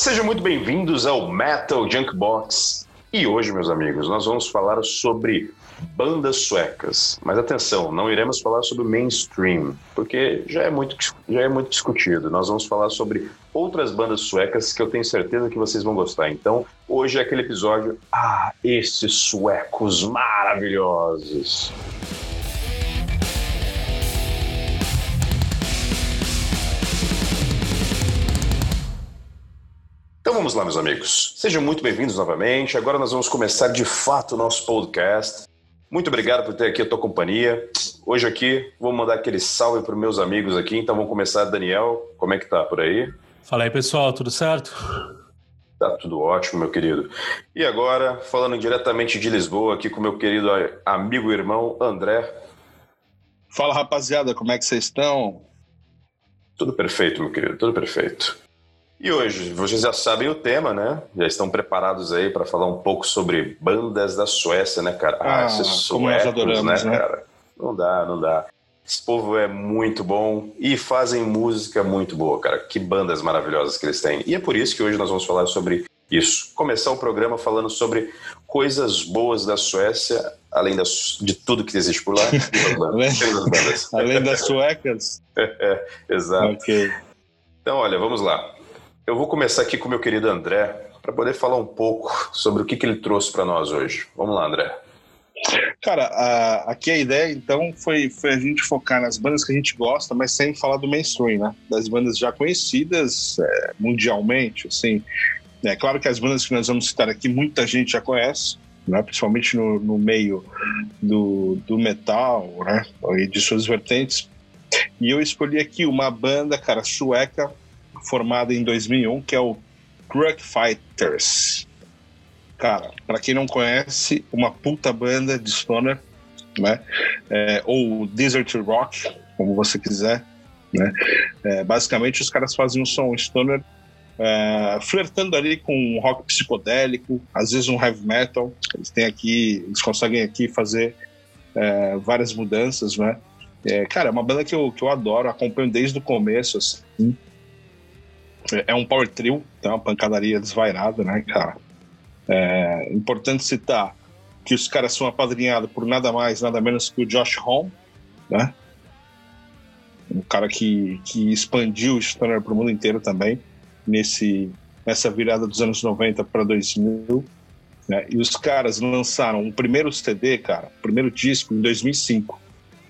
Sejam muito bem-vindos ao Metal Junkbox. E hoje, meus amigos, nós vamos falar sobre bandas suecas. Mas atenção, não iremos falar sobre mainstream, porque já é muito, já é muito discutido. Nós vamos falar sobre outras bandas suecas que eu tenho certeza que vocês vão gostar. Então, hoje é aquele episódio. Ah, esses suecos maravilhosos! Então vamos lá, meus amigos. Sejam muito bem-vindos novamente. Agora nós vamos começar de fato o nosso podcast. Muito obrigado por ter aqui a tua companhia. Hoje aqui vou mandar aquele salve para os meus amigos aqui. Então vamos começar, Daniel. Como é que tá por aí? Fala aí, pessoal, tudo certo? Tá tudo ótimo, meu querido. E agora, falando diretamente de Lisboa, aqui com meu querido amigo e irmão André. Fala, rapaziada, como é que vocês estão? Tudo perfeito, meu querido, tudo perfeito. E hoje, vocês já sabem o tema, né? Já estão preparados aí para falar um pouco sobre bandas da Suécia, né, cara? Ah, ah esses suecos, adoramos, né, né, cara? Não dá, não dá. Esse povo é muito bom e fazem música muito boa, cara. Que bandas maravilhosas que eles têm. E é por isso que hoje nós vamos falar sobre isso. Começar o programa falando sobre coisas boas da Suécia, além de tudo que existe por lá. além, além das suecas? é, exato. Okay. Então, olha, vamos lá. Eu vou começar aqui com meu querido André, para poder falar um pouco sobre o que, que ele trouxe para nós hoje. Vamos lá, André. Cara, a, aqui a ideia então foi, foi a gente focar nas bandas que a gente gosta, mas sem falar do mainstream, né? Das bandas já conhecidas é, mundialmente, assim. É claro que as bandas que nós vamos citar aqui, muita gente já conhece, né? principalmente no, no meio do, do metal, né? E de suas vertentes. E eu escolhi aqui uma banda, cara, sueca, formada em 2001, que é o Drug Fighters. Cara, para quem não conhece, uma puta banda de stoner, né? É, ou desert rock, como você quiser, né? É, basicamente, os caras fazem um som stoner é, flertando ali com um rock psicodélico, às vezes um heavy metal. Eles têm aqui, eles conseguem aqui fazer é, várias mudanças, né? É, cara, é uma banda que eu, que eu adoro, acompanho desde o começo, assim. É um power trio, então uma pancadaria desvairada, né, cara? É importante citar que os caras são apadrinhados por nada mais, nada menos que o Josh Home, né? Um cara que, que expandiu o Stoner para o mundo inteiro também, nesse, nessa virada dos anos 90 para 2000. Né? E os caras lançaram um primeiro CD, cara, primeiro disco em 2005,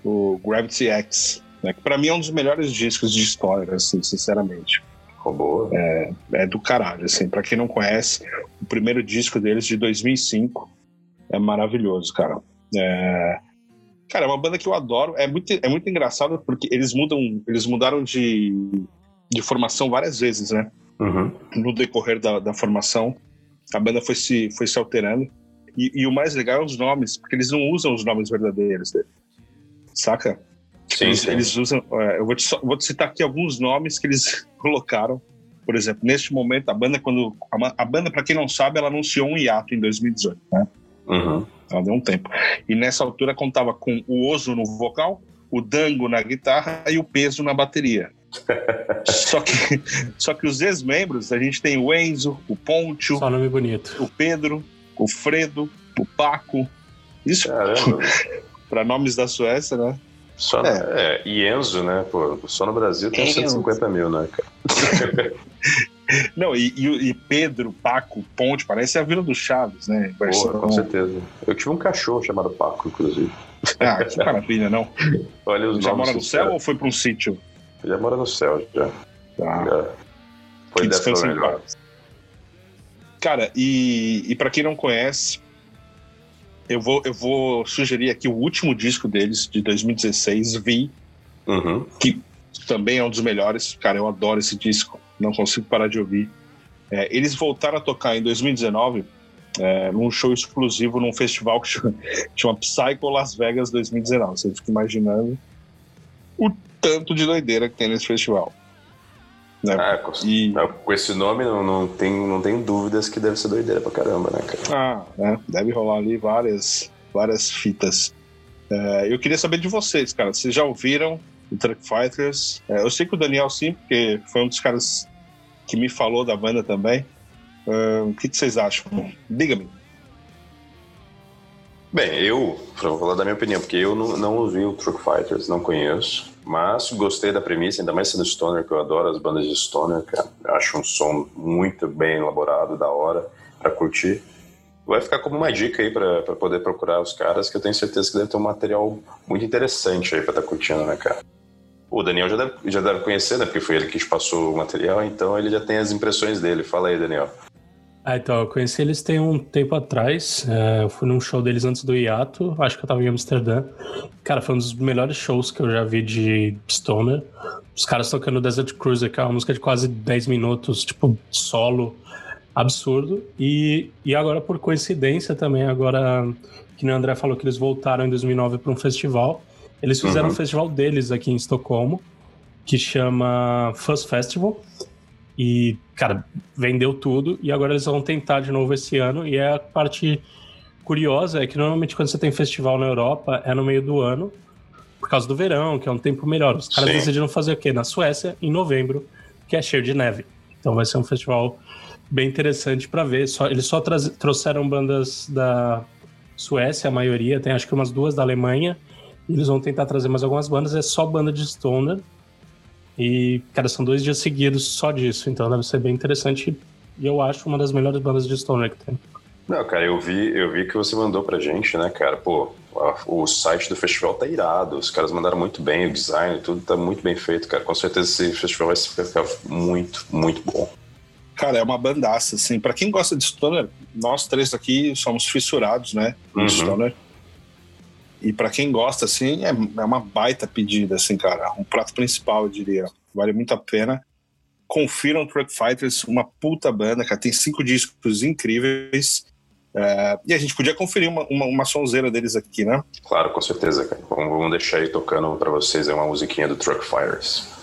o Gravity X, né? que para mim é um dos melhores discos de Stoner, assim, sinceramente. É, é do caralho, assim. Pra quem não conhece, o primeiro disco deles de 2005 é maravilhoso, cara. É... Cara, é uma banda que eu adoro. É muito, é muito engraçado porque eles mudam, eles mudaram de, de formação várias vezes, né? Uhum. No decorrer da, da formação, a banda foi se, foi se alterando. E, e, o mais legal é os nomes, porque eles não usam os nomes verdadeiros dele. Saca? Sim, eles, sim. eles usam. É, eu vou te, vou te citar aqui alguns nomes que eles colocaram. Por exemplo, neste momento, a banda, quando. A, a banda, para quem não sabe, ela anunciou um hiato em 2018, né? Uhum. Ela deu um tempo. E nessa altura contava com o Oso no vocal, o Dango na guitarra e o Peso na bateria. só, que, só que os ex-membros, a gente tem o Enzo, o Pontio, Só nome bonito. o Pedro, o Fredo, o Paco. Isso para nomes da Suécia, né? Só é. É, e Enzo, né? Pô, só no Brasil tem Enzo. 150 mil, né, cara? Não, e, e, Pedro, Paco, Ponte, parece a Vila do Chaves, né? Pô, com certeza. Eu tive um cachorro chamado Paco, inclusive. Ah, que maravilha, não? Olha os já mora no céu cara. ou foi para um sítio? Já mora no céu, já. Tá. Já. Foi dessa melhor. Cara, e, e para quem não conhece, eu vou, eu vou sugerir aqui o último disco deles, de 2016, Vi, uhum. que também é um dos melhores. Cara, eu adoro esse disco, não consigo parar de ouvir. É, eles voltaram a tocar em 2019 é, num show exclusivo num festival que chama, chama Psycho Las Vegas 2019. Você fica imaginando o tanto de doideira que tem nesse festival. Né? Ah, com, e... com esse nome não, não, tem, não tenho dúvidas que deve ser doideira pra caramba, né, cara? Ah, né? deve rolar ali várias, várias fitas. É, eu queria saber de vocês, cara. Vocês já ouviram o Truck Fighters? É, eu sei que o Daniel sim, porque foi um dos caras que me falou da banda também. Uh, o que, que, vocês acham? Diga-me. Bem, eu, vou falar da minha opinião, porque eu não, não ouvi o Truck Fighters, não conheço, mas gostei da premissa, ainda mais sendo Stoner, que eu adoro as bandas de Stoner, cara. Acho um som muito bem elaborado, da hora, para curtir. Vai ficar como uma dica aí para poder procurar os caras, que eu tenho certeza que deve ter um material muito interessante aí pra estar tá curtindo, né, cara? O Daniel já deve, já deve conhecer, né? Porque foi ele que te passou o material, então ele já tem as impressões dele. Fala aí, Daniel. Ah, então, eu conheci eles tem um tempo atrás. É, eu fui num show deles antes do hiato, acho que eu tava em Amsterdã. Cara, foi um dos melhores shows que eu já vi de Stoner. Os caras tocando Desert Cruiser, que é uma música de quase 10 minutos, tipo, solo, absurdo. E, e agora, por coincidência também, agora que o André falou que eles voltaram em 2009 para um festival, eles fizeram uhum. um festival deles aqui em Estocolmo, que chama Fuzz Festival. E, cara, vendeu tudo e agora eles vão tentar de novo esse ano. E é a parte curiosa é que normalmente quando você tem festival na Europa é no meio do ano, por causa do verão, que é um tempo melhor. Os caras Sim. decidiram fazer o quê? Na Suécia, em novembro, que é cheio de neve. Então vai ser um festival bem interessante para ver. Só, eles só trouxeram bandas da Suécia, a maioria, tem acho que umas duas da Alemanha. eles vão tentar trazer mais algumas bandas, é só banda de Stoner. E, cara, são dois dias seguidos só disso, então deve ser bem interessante. E eu acho uma das melhores bandas de Stoner que tem. Não, cara, eu vi, eu vi que você mandou pra gente, né, cara? Pô, o site do festival tá irado, os caras mandaram muito bem, o design, tudo tá muito bem feito, cara. Com certeza esse festival vai ficar muito, muito bom. Cara, é uma bandaça, assim. Pra quem gosta de Stoner, nós três aqui somos fissurados, né? Uhum. Stoner. E para quem gosta, assim, é, é uma baita pedida, assim, cara. Um prato principal, eu diria. Vale muito a pena. Confiram Truck Fighters, uma puta banda, cara. Tem cinco discos incríveis. É, e a gente podia conferir uma, uma, uma, sonzeira deles aqui, né? Claro, com certeza, cara. Vamos, deixar aí tocando para vocês é uma musiquinha do Truck Fighters.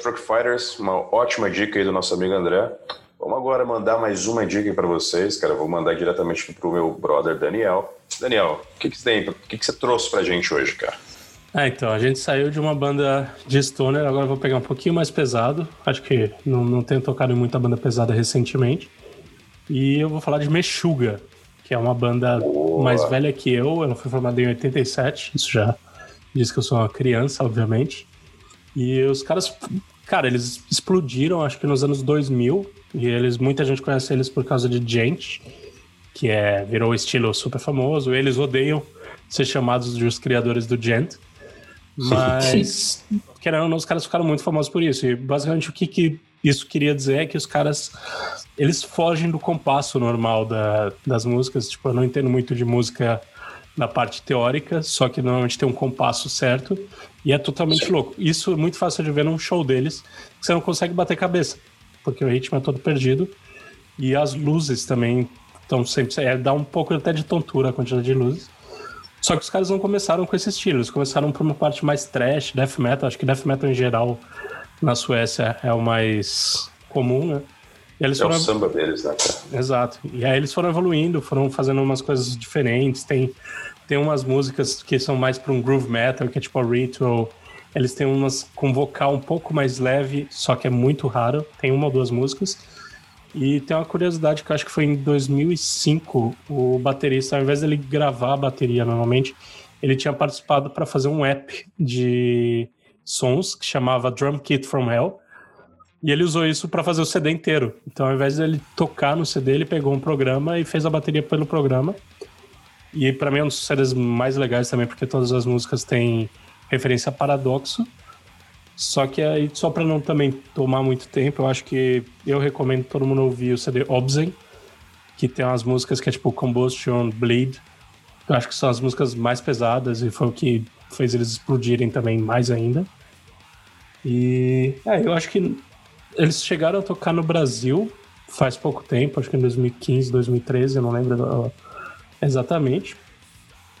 Truck Fighters, uma ótima dica aí do nosso amigo André. Vamos agora mandar mais uma dica para vocês, cara. Vou mandar diretamente pro meu brother Daniel. Daniel, o que, que você tem? O que, que você trouxe pra gente hoje, cara? Ah, então, a gente saiu de uma banda de stoner, agora vou pegar um pouquinho mais pesado. Acho que não, não tenho tocado em muita banda pesada recentemente. E eu vou falar de Meshuga, que é uma banda Boa. mais velha que eu. Ela foi formada em 87, isso já diz que eu sou uma criança, obviamente. E os caras, cara, eles explodiram, acho que nos anos 2000. E eles, muita gente conhece eles por causa de Gent, que é virou estilo super famoso. Eles odeiam ser chamados de os criadores do Gent. Mas, querendo ou não, os caras ficaram muito famosos por isso. E basicamente o que, que isso queria dizer é que os caras eles fogem do compasso normal da, das músicas. Tipo, eu não entendo muito de música na parte teórica, só que normalmente tem um compasso certo e é totalmente Sim. louco. Isso é muito fácil de ver num show deles, que você não consegue bater cabeça, porque o ritmo é todo perdido e as luzes também estão sempre. É, dá um pouco até de tontura a quantidade de luzes. Só que os caras não começaram com esse estilo, eles começaram por uma parte mais trash, death metal. Acho que death metal em geral na Suécia é o mais comum, né? E eles é foram... o samba deles, né? Cara? Exato. E aí eles foram evoluindo, foram fazendo umas coisas diferentes. Tem tem umas músicas que são mais para um groove metal, que é tipo a Ritual. Eles têm umas com vocal um pouco mais leve, só que é muito raro. Tem uma ou duas músicas. E tem uma curiosidade que eu acho que foi em 2005, o baterista, ao invés dele gravar a bateria normalmente, ele tinha participado para fazer um app de sons que chamava Drum Kit from Hell. E ele usou isso para fazer o CD inteiro. Então, ao invés dele tocar no CD, ele pegou um programa e fez a bateria pelo programa. E para mim é um dos séries mais legais também, porque todas as músicas têm referência a paradoxo. Só que aí, só para não também tomar muito tempo, eu acho que eu recomendo todo mundo ouvir o CD Obzen, que tem umas músicas que é tipo Combustion, Bleed. Eu acho que são as músicas mais pesadas e foi o que fez eles explodirem também mais ainda. E é, eu acho que eles chegaram a tocar no Brasil faz pouco tempo, acho que em 2015, 2013, eu não lembro exatamente.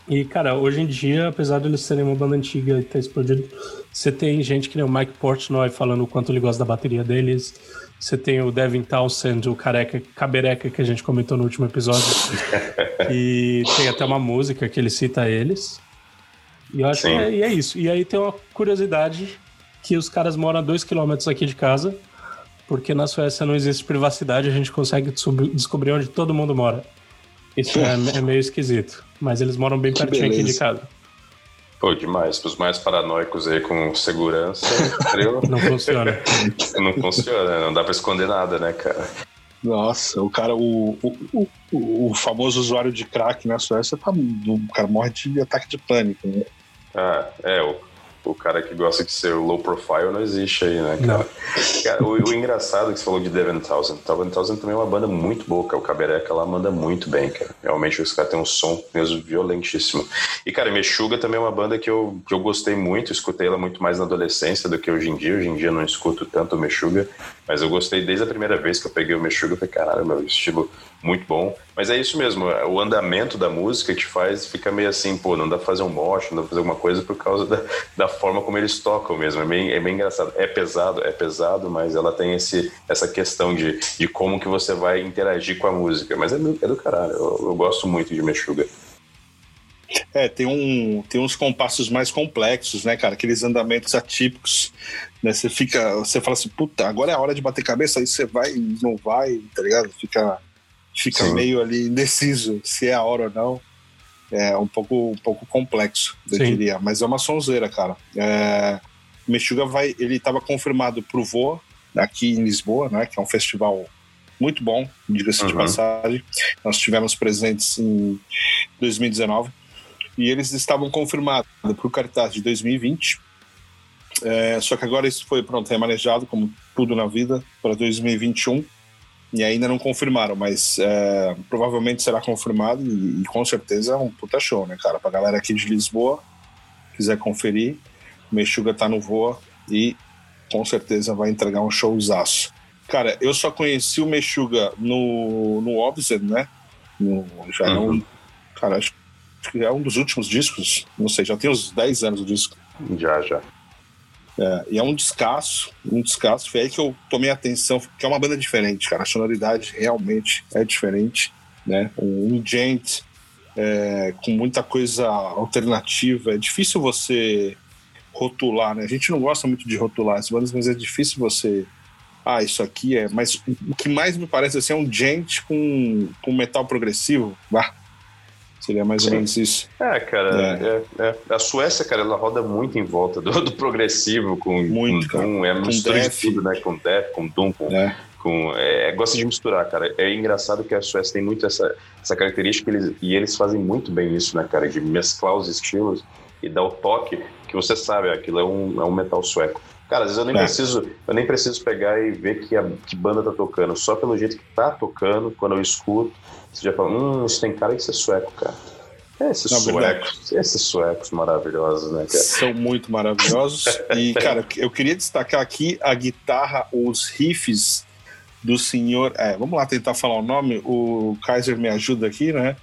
E, cara, hoje em dia, apesar de eles serem uma banda antiga e ter explodido, você tem gente que nem o Mike Portnoy falando o quanto ele gosta da bateria deles. Você tem o Devin Townsend, o careca, cabereca que a gente comentou no último episódio. e tem até uma música que ele cita eles. E eu acho Sim. que é, e é isso. E aí tem uma curiosidade que os caras moram a dois quilômetros aqui de casa, porque na Suécia não existe privacidade, a gente consegue descobrir onde todo mundo mora. Isso é, é meio esquisito. Mas eles moram bem pertinho aqui de casa. Pô, demais. Para os mais paranoicos aí com segurança, não funciona. não funciona, não dá para esconder nada, né, cara? Nossa, o cara, o, o, o, o famoso usuário de crack na Suécia, tá, o cara morre de ataque de pânico, né? Ah, é, o o cara que gosta de ser low profile não existe aí, né, cara? cara o, o, engraçado que você falou de Devin Townsend. Devin Townsend também é uma banda muito boa, cara. O Cabereca lá manda muito bem, cara. Realmente os caras têm um som mesmo violentíssimo. E, cara, Mexuga também é uma banda que eu, que eu gostei muito, escutei ela muito mais na adolescência do que hoje em dia. Hoje em dia eu não escuto tanto o Mexuga, mas eu gostei desde a primeira vez que eu peguei o Mexuga. Eu falei, caralho, meu estilo muito bom. Mas é isso mesmo, o andamento da música te faz fica meio assim, pô, não dá pra fazer um mosh, não dá pra fazer alguma coisa por causa da, da forma como eles tocam mesmo. É bem, é bem engraçado. É pesado, é pesado, mas ela tem esse, essa questão de, de como que você vai interagir com a música. Mas é, é do caralho, eu, eu gosto muito de Meshuga. É, tem, um, tem uns compassos mais complexos, né, cara? Aqueles andamentos atípicos. Né? Você fica. Você fala assim, puta, agora é a hora de bater cabeça, aí você vai não vai, tá ligado? Fica fica Sim. meio ali indeciso se é a hora ou não. É um pouco, um pouco complexo, eu Sim. diria. Mas é uma sonzeira, cara. É, Mexuga vai, ele estava confirmado pro Voa, aqui em Lisboa, né? Que é um festival muito bom, diga-se uhum. de passagem. Nós tivemos presentes em 2019 e eles estavam confirmados para o cartaz de 2020. É, só que agora isso foi pronto, remanejado, como tudo na vida, para 2021 e ainda não confirmaram, mas é, provavelmente será confirmado e, e, com certeza é um puta show, né, cara? Pra galera aqui de Lisboa, quiser conferir, o Mexuga tá no Voa e com certeza vai entregar um showzaço. Cara, eu só conheci o Mexuga no, no Obsed, né? No, já uhum. é um. Uhum. Cara, acho que é um dos últimos discos, não sei, já tem uns 10 anos o disco. Já, já. É, e é um descasso, um descasso. Foi aí que eu tomei atenção, que é uma banda diferente, cara. A sonoridade realmente é diferente, né? Um gente é, com muita coisa alternativa. É difícil você rotular, né? A gente não gosta muito de rotular as bandas, mas é difícil você. Ah, isso aqui é. Mas o que mais me parece assim é um gente com, com metal progressivo. Bah, Seria mais Sim. ou menos isso. É, cara. É. É, é. A Suécia, cara, ela roda muito em volta do, do progressivo, com, muito, com Doom, é com mistura de tudo, né? Com Death, com Doom, com. É. com é, gosta de misturar, cara. É engraçado que a Suécia tem muito essa, essa característica eles, e eles fazem muito bem isso, né, cara? De mesclar os estilos e dar o toque que você sabe, aquilo é um, é um metal sueco. Cara, às vezes eu nem, é. preciso, eu nem preciso pegar e ver que, a, que banda tá tocando. Só pelo jeito que tá tocando, quando eu escuto, você já fala, hum, isso tem cara de ser sueco, cara. É, esses Não, suecos, esses suecos maravilhosos, né, cara? São muito maravilhosos. e, cara, eu queria destacar aqui a guitarra, os riffs do senhor. É, vamos lá tentar falar o nome. O Kaiser me ajuda aqui, né?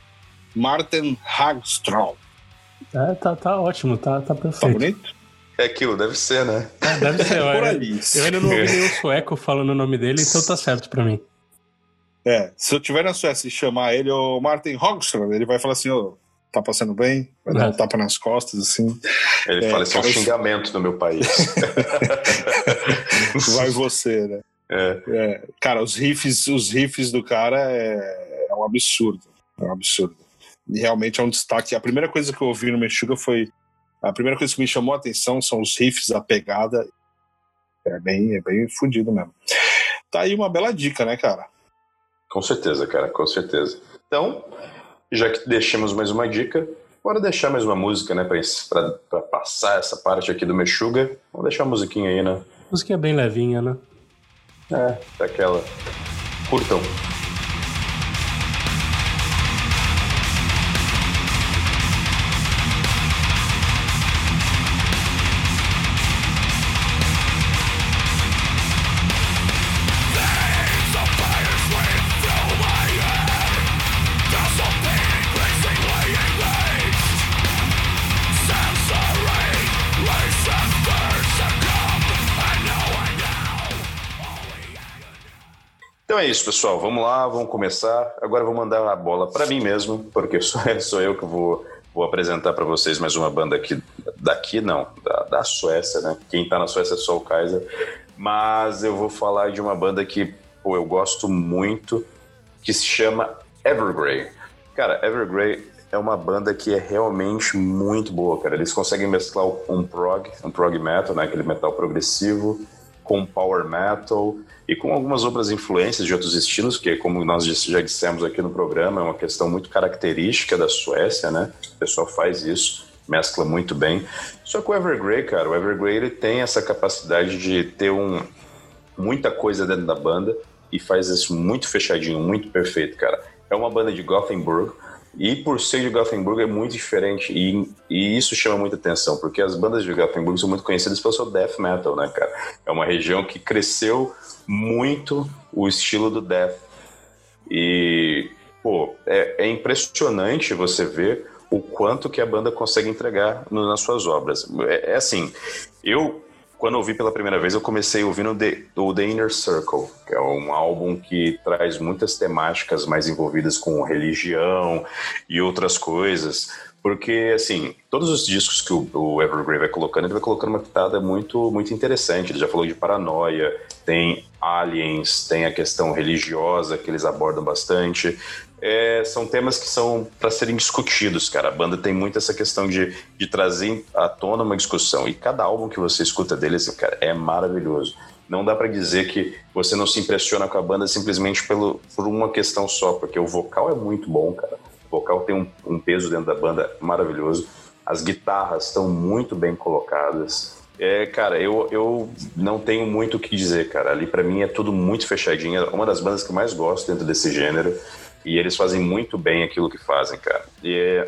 Martin Hagstrom. É, tá, tá ótimo, tá, tá perfeito. Tá bonito? É aquilo, deve ser, né? É, deve ser. Por aí. Eu ainda não ouvi nenhum sueco falando o nome dele, então tá certo pra mim. É, se eu tiver na Suécia e chamar ele, o Martin Hogström, ele vai falar assim, ô, oh, tá passando bem? Vai dar um é. tapa nas costas, assim. Ele é, fala, isso é um xingamento no meu país. vai você, né? É. é. Cara, os riffs, os riffs do cara é, é um absurdo. É um absurdo. E realmente é um destaque. A primeira coisa que eu ouvi no Meshuga foi. A primeira coisa que me chamou a atenção são os riffs, a pegada. É bem, é bem fodido mesmo. Tá aí uma bela dica, né, cara? Com certeza, cara, com certeza. Então, já que deixamos mais uma dica, bora deixar mais uma música, né, para passar essa parte aqui do Mexuga. Vamos deixar a musiquinha aí, né? Musiquinha bem levinha, né? É, daquela. Curtam. Então é isso, pessoal. Vamos lá, vamos começar. Agora eu vou mandar a bola para mim mesmo, porque sou, sou eu que vou, vou apresentar para vocês mais uma banda aqui, daqui não, da, da Suécia, né? Quem está na Suécia é só o Kaiser. Mas eu vou falar de uma banda que pô, eu gosto muito, que se chama Evergrey. Cara, Evergrey é uma banda que é realmente muito boa, cara. Eles conseguem mesclar um prog, um prog metal, né? Aquele metal progressivo, com power metal e com algumas outras influências de outros estilos, que como nós já dissemos aqui no programa, é uma questão muito característica da Suécia, né? O pessoal faz isso, mescla muito bem. Só que o Evergrey, cara, o Evergrey ele tem essa capacidade de ter um, muita coisa dentro da banda e faz isso muito fechadinho, muito perfeito, cara. É uma banda de Gothenburg, e por ser de Gothenburg é muito diferente e, e, isso chama muita atenção, porque as bandas de Gothenburg são muito conhecidas pelo seu death metal, né, cara? É uma região que cresceu muito o estilo do death. E, pô, é, é impressionante você ver o quanto que a banda consegue entregar no, nas suas obras. É, é assim, eu quando eu ouvi pela primeira vez, eu comecei ouvindo The, o The Inner Circle, que é um álbum que traz muitas temáticas mais envolvidas com religião e outras coisas. Porque, assim, todos os discos que o, o Evergrey vai colocando, ele vai colocando uma pitada muito, muito interessante. Ele já falou de paranoia, tem aliens, tem a questão religiosa que eles abordam bastante é, são temas que são para serem discutidos, cara. A banda tem muito essa questão de, de trazer à tona uma discussão. E cada álbum que você escuta deles, cara, é maravilhoso. Não dá para dizer que você não se impressiona com a banda simplesmente pelo, por uma questão só, porque o vocal é muito bom, cara. O vocal tem um, um peso dentro da banda maravilhoso. As guitarras estão muito bem colocadas. É, cara, eu, eu não tenho muito o que dizer, cara. Ali para mim é tudo muito fechadinho. É uma das bandas que eu mais gosto dentro desse gênero. E eles fazem muito bem aquilo que fazem, cara. E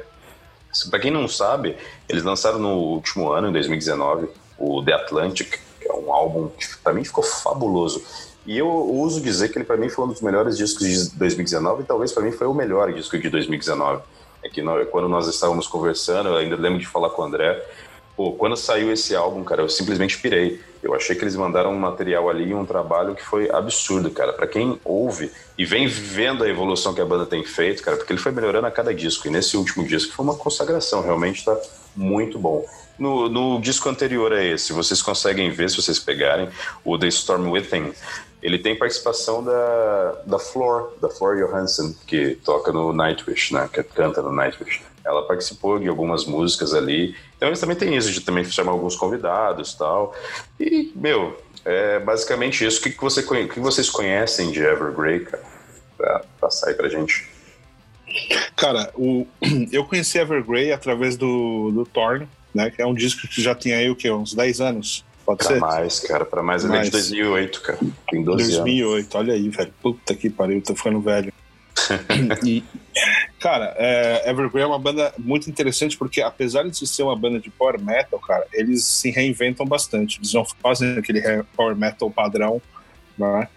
para quem não sabe, eles lançaram no último ano, em 2019, o The Atlantic, que é um álbum que para mim ficou fabuloso. E eu uso dizer que ele para mim foi um dos melhores discos de 2019 e talvez para mim foi o melhor disco de 2019. É que nós, quando nós estávamos conversando, eu ainda lembro de falar com o André, Pô, quando saiu esse álbum, cara, eu simplesmente pirei. Eu achei que eles mandaram um material ali, um trabalho que foi absurdo, cara. Para quem ouve e vem vendo a evolução que a banda tem feito, cara, porque ele foi melhorando a cada disco. E nesse último disco foi uma consagração, realmente tá muito bom. No, no disco anterior a esse, vocês conseguem ver, se vocês pegarem, o The Storm Within, ele tem participação da, da Flor, da Flor Johansson, que toca no Nightwish, né? Que canta no Nightwish. Ela participou de algumas músicas ali. Então eles também têm isso de também chamar alguns convidados tal. E, meu, é basicamente isso. O que, que, você, o que vocês conhecem de Evergrey, cara? Pra passar aí pra gente. Cara, o, eu conheci Evergrey através do, do Torn, né? Que é um disco que já tinha aí o quê? Uns 10 anos. Pode pra ser? mais, cara. Pra mais, ele é de 2008, cara. Tem 12 2008, anos. olha aí, velho. Puta que pariu, tô ficando velho. E, cara, é, Evergrey é uma banda muito interessante porque, apesar de ser uma banda de power metal, cara, eles se reinventam bastante. Eles não fazem aquele power metal padrão, né?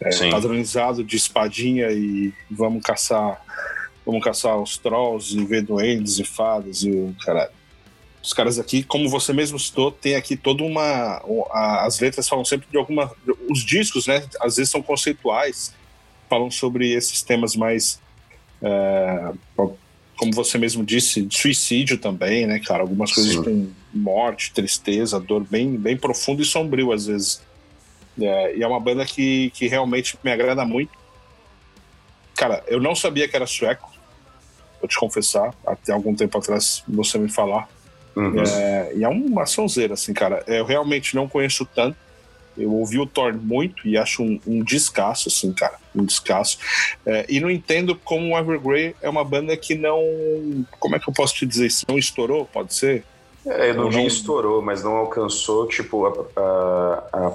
É, padronizado de espadinha e vamos caçar vamos caçar os trolls e ver duendes e fadas e o caralho. Os caras aqui, como você mesmo citou, tem aqui toda uma. As letras falam sempre de alguma. Os discos, né? Às vezes são conceituais, falam sobre esses temas mais. É, como você mesmo disse, suicídio também, né, cara? Algumas coisas Sim. com morte, tristeza, dor bem, bem profundo e sombrio às vezes. É, e é uma banda que, que realmente me agrada muito. Cara, eu não sabia que era sueco, vou te confessar, até algum tempo atrás você me falar. Uhum. É, e é uma sonzeira, assim, cara. Eu realmente não conheço tanto, eu ouvi o Thor muito e acho um, um descasso, assim, cara. Um descasso. É, e não entendo como o Evergrey é uma banda que não. Como é que eu posso te dizer isso? Não estourou, pode ser? É, eu não vi estourou, mas não alcançou, tipo, a, a, a,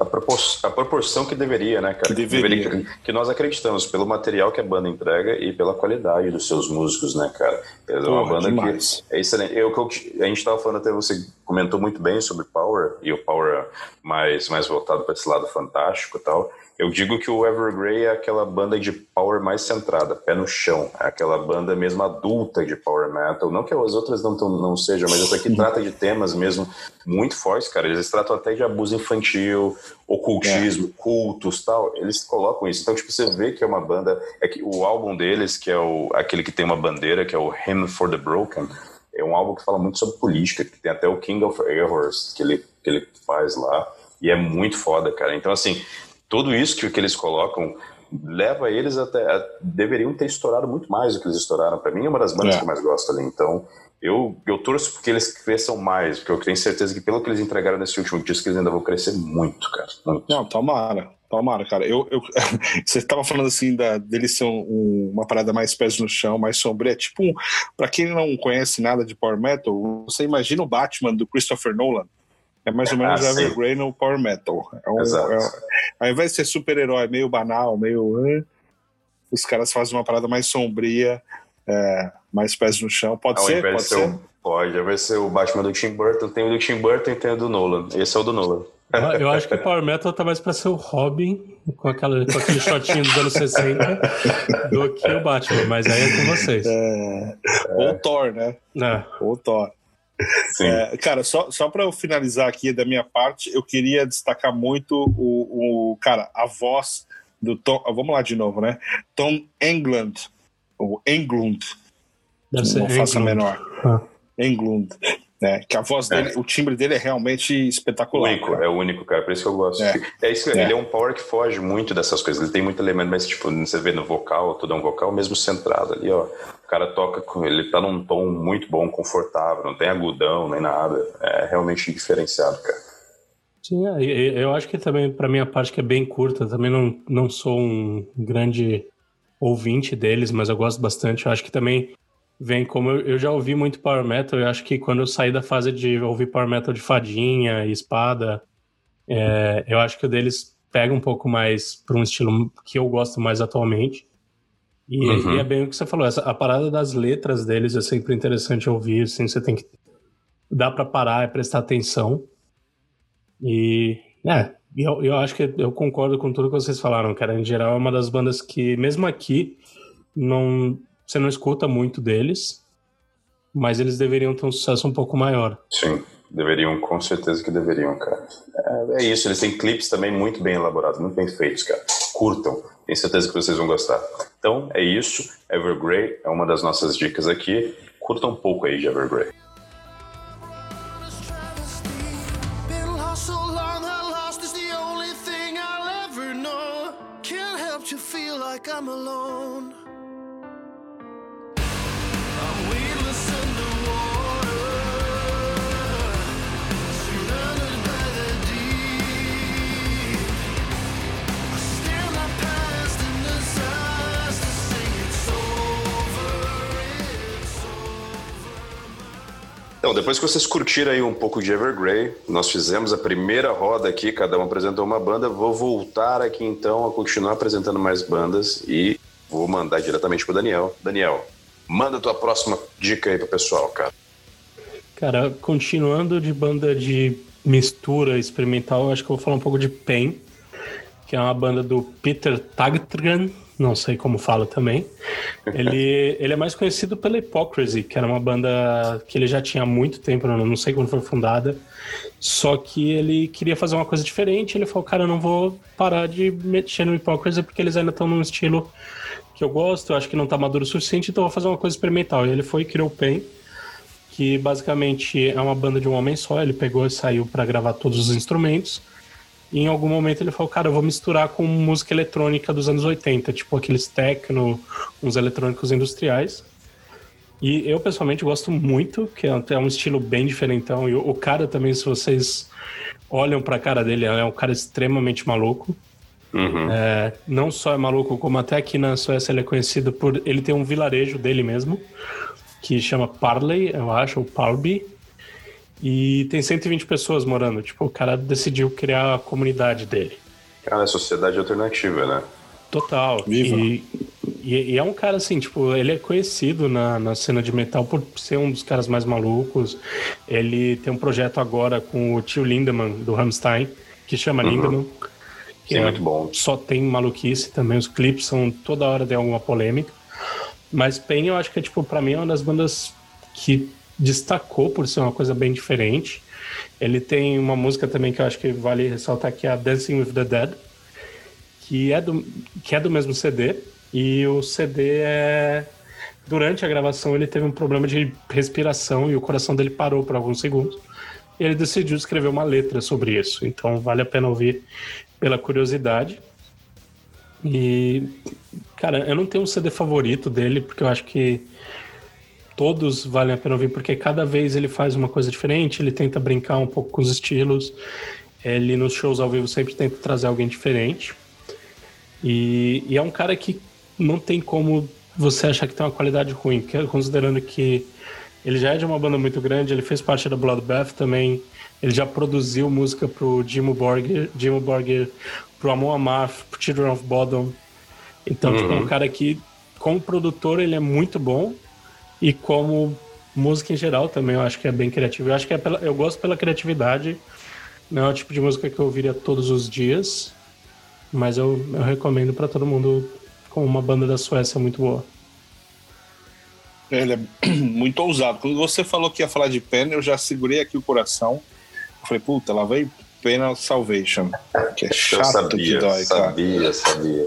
a, proporção, a proporção que deveria, né, cara? Que deveria. Que, deveria, que, nós acreditamos, pelo material que a banda entrega e pela qualidade dos seus músicos, né, cara? É uma banda demais. que é excelente. Eu, a gente tava falando até, você comentou muito bem sobre Power, e o Power mais, mais voltado para esse lado fantástico e tal. Eu digo que o Evergrey é aquela banda de power mais centrada, pé no chão. É aquela banda mesmo adulta de power metal. Não que as outras não, tão, não sejam, mas essa aqui trata de temas mesmo muito fortes, cara. Eles tratam até de abuso infantil, ocultismo, é. cultos tal. Eles colocam isso. Então, tipo, você vê que é uma banda. É que o álbum deles, que é o, aquele que tem uma bandeira, que é o Hymn for the Broken, é um álbum que fala muito sobre política, que tem até o King of Errors que ele, que ele faz lá. E é muito foda, cara. Então, assim, tudo isso que, que eles colocam leva eles até. A, deveriam ter estourado muito mais do que eles estouraram. Para mim, é uma das bandas é. que eu mais gosto ali. Então, eu, eu torço porque eles cresçam mais, porque eu tenho certeza que pelo que eles entregaram nesse último disco, eles ainda vão crescer muito, cara. Muito. Não, tomara. Tomara, cara. Eu, eu, você estava falando assim da, dele ser um, um, uma parada mais pés no chão, mais sombria. Tipo, um, para quem não conhece nada de Power Metal, você imagina o Batman do Christopher Nolan. É mais ou menos ah, Evergrey no Power Metal. É um, Exato. É, ao invés de ser super-herói meio banal, meio. Uh, os caras fazem uma parada mais sombria, é, mais pés no chão. Pode ao ser? Pode ser? ser? Pode, ao invés de ser o Batman do Tim Burton, tem o do Tim Burton e tem o do Nolan. Esse é o do Nolan. Eu acho que o Power Metal tá mais pra ser o Robin, com, aquela, com aquele shortinho dos anos 60, do que o Batman, mas aí é com vocês. É, ou o Thor, né? É. Ou Thor. É, cara, só, só para eu finalizar aqui da minha parte, eu queria destacar muito o, o cara, a voz do Tom. Vamos lá de novo, né? Tom England, ou Englund. Deve ser não faço a menor. Ah. Englund. Né? Que a voz dele, é. o timbre dele é realmente espetacular. Único, é o único, cara. Por isso que eu gosto. É, é isso, é. ele é um power que foge muito dessas coisas. Ele tem muito elemento, mas tipo, você vê no vocal, tudo é um vocal mesmo centrado ali, ó. O cara toca com ele tá num tom muito bom, confortável, não tem agudão nem nada. É realmente diferenciado, cara. Sim, é, eu acho que também, para minha parte, que é bem curta, também não, não sou um grande ouvinte deles, mas eu gosto bastante. Eu acho que também vem como eu, eu, já ouvi muito power metal, eu acho que quando eu saí da fase de ouvir power metal de fadinha e espada, é, eu acho que o deles pega um pouco mais para um estilo que eu gosto mais atualmente. E, uhum. e, é bem o que você falou, essa, a parada das letras deles é sempre interessante ouvir, assim, você tem que dá para parar e prestar atenção. E é, eu, eu acho que eu concordo com tudo que vocês falaram, cara. Em geral, é uma das bandas que, mesmo aqui, não você não escuta muito deles, mas eles deveriam ter um sucesso um pouco maior. Sim, deveriam, com certeza que deveriam, cara. É, é isso, eles têm clipes também muito bem elaborados, muito bem feitos, cara. Curtam, tenho certeza que vocês vão gostar. Então, é isso. Evergrey é uma das nossas dicas aqui. Curta um pouco aí de Evergrey. I'm alone Então, depois que vocês curtiram aí um pouco de Evergrey, nós fizemos a primeira roda aqui, cada um apresentou uma banda. Vou voltar aqui então a continuar apresentando mais bandas e vou mandar diretamente pro Daniel. Daniel, manda tua próxima dica aí pro pessoal, cara. Cara, continuando de banda de mistura experimental, acho que eu vou falar um pouco de Pain, que é uma banda do Peter Tagtran, não sei como fala também. Ele, ele é mais conhecido pela Hypocrisy, que era uma banda que ele já tinha há muito tempo, não sei quando foi fundada. Só que ele queria fazer uma coisa diferente. Ele falou, cara, eu não vou parar de mexer no Hypocrisy porque eles ainda estão num estilo que eu gosto, eu acho que não está maduro o suficiente, então eu vou fazer uma coisa experimental. E ele foi e criou o Pen, que basicamente é uma banda de um homem só. Ele pegou e saiu para gravar todos os instrumentos. E em algum momento ele falou, cara, eu vou misturar com música eletrônica dos anos 80, tipo aqueles techno, uns eletrônicos industriais. E eu pessoalmente gosto muito, que é, é um estilo bem diferentão. E o cara também, se vocês olham pra cara dele, é um cara extremamente maluco. Uhum. É, não só é maluco, como até aqui na Suécia ele é conhecido por. Ele tem um vilarejo dele mesmo, que chama Parley, eu acho, ou Parby e tem 120 pessoas morando. Tipo, o cara decidiu criar a comunidade dele. Cara, é sociedade alternativa, né? Total. Viva. E, e, e, é um cara assim, tipo, ele é conhecido na, na cena de metal por ser um dos caras mais malucos. Ele tem um projeto agora com o tio Lindemann, do Rammstein, que chama uhum. Lindemann. Que Sim, é, muito bom. Só tem maluquice também. Os clipes são toda hora de alguma polêmica. Mas Pen, eu acho que é, tipo, pra mim é uma das bandas que destacou por ser uma coisa bem diferente. Ele tem uma música também que eu acho que vale ressaltar que é a Dancing with the Dead, que é do, que é do mesmo CD. E o CD é. Durante a gravação ele teve um problema de respiração e o coração dele parou por alguns segundos. E ele decidiu escrever uma letra sobre isso. Então vale a pena ouvir pela curiosidade. E, cara, eu não tenho um CD favorito dele, porque eu acho que todos valem a pena ouvir, porque cada vez ele faz uma coisa diferente, ele tenta brincar um pouco com os estilos. Ele nos shows ao vivo sempre tenta trazer alguém diferente. E, e é um cara que não tem como você achar que tem uma qualidade ruim, considerando que ele já é de uma banda muito grande, ele fez parte da Bloodbath também, ele já produziu música pro Jimmo Borgir, Jimmo Borgir pro Amon Amarth, pro Children of Bodom. Então, uhum. tipo, é um uhum. cara que, como produtor, ele é muito bom. E como música em geral também, eu acho que é bem criativo. Eu acho que é pela, eu gosto pela criatividade. Não é o tipo de música que eu ouviria todos os dias. Mas eu, eu recomendo para todo mundo com uma banda da Suécia muito boa. Ele é muito ousado. Quando você falou que ia falar de Pen, eu já segurei aqui o coração. Eu falei, puta, lá veio Penal Salvation. Que é chato sabia, que dói, sabia, cara. Sabia, sabia.